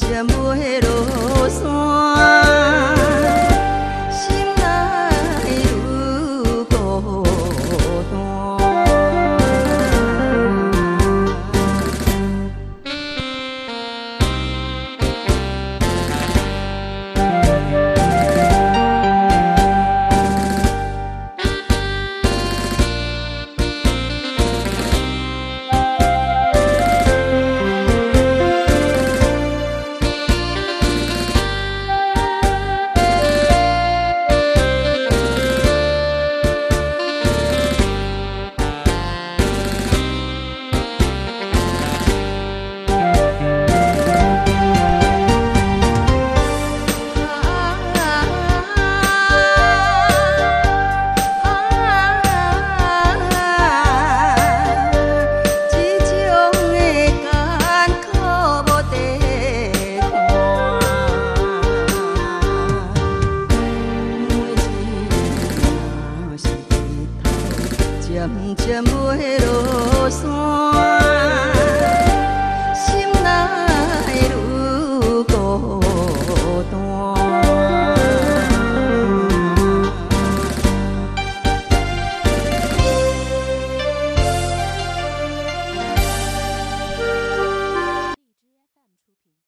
ជាមួយរោ 渐袂落山，心内。